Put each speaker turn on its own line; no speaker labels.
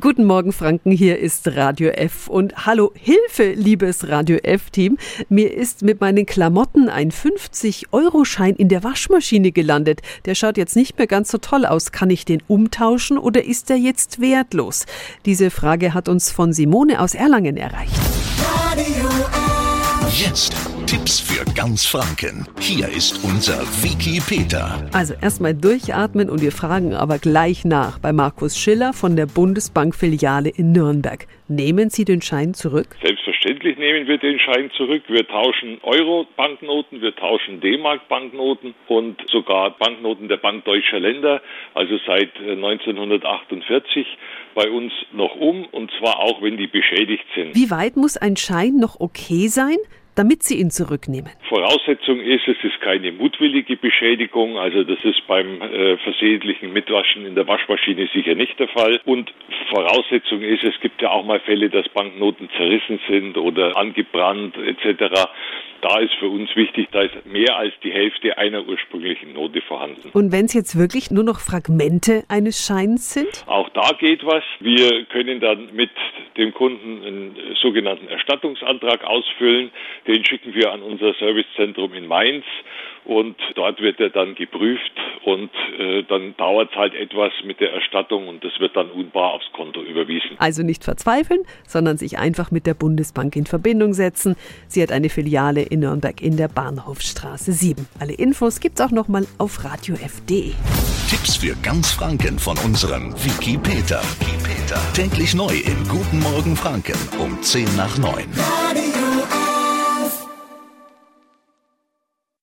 Guten Morgen, Franken. Hier ist Radio F. Und hallo, Hilfe, liebes Radio F-Team. Mir ist mit meinen Klamotten ein 50-Euro-Schein in der Waschmaschine gelandet. Der schaut jetzt nicht mehr ganz so toll aus. Kann ich den umtauschen oder ist er jetzt wertlos? Diese Frage hat uns von Simone aus Erlangen erreicht.
Radio F.
Jetzt Tipps für ganz Franken. Hier ist unser Wiki Peter.
Also erstmal durchatmen und wir fragen aber gleich nach bei Markus Schiller von der Bundesbank-Filiale in Nürnberg. Nehmen Sie den Schein zurück?
Selbstverständlich nehmen wir den Schein zurück. Wir tauschen Euro-Banknoten, wir tauschen D-Mark-Banknoten und sogar Banknoten der Bank Deutscher Länder, also seit 1948 bei uns noch um und zwar auch, wenn die beschädigt sind.
Wie weit muss ein Schein noch okay sein? Damit Sie ihn zurücknehmen?
Voraussetzung ist, es ist keine mutwillige Beschädigung, also das ist beim äh, versehentlichen Mitwaschen in der Waschmaschine sicher nicht der Fall. Und Voraussetzung ist, es gibt ja auch mal Fälle, dass Banknoten zerrissen sind oder angebrannt etc. Da ist für uns wichtig, da ist mehr als die Hälfte einer ursprünglichen Note vorhanden.
Und wenn es jetzt wirklich nur noch Fragmente eines Scheins sind?
Auch da geht was. Wir können dann mit dem Kunden einen sogenannten Erstattungsantrag ausfüllen. Den schicken wir an unser Servicezentrum in Mainz und dort wird er dann geprüft und äh, dann dauert es halt etwas mit der Erstattung und das wird dann unbar aufs Konto überwiesen.
Also nicht verzweifeln, sondern sich einfach mit der Bundesbank in Verbindung setzen. Sie hat eine Filiale in Nürnberg in der Bahnhofstraße 7. Alle Infos gibt's auch nochmal auf radiof.de.
Tipps für ganz Franken von unserem Wiki Peter. Täglich neu in Guten Morgen Franken um 10 nach 9.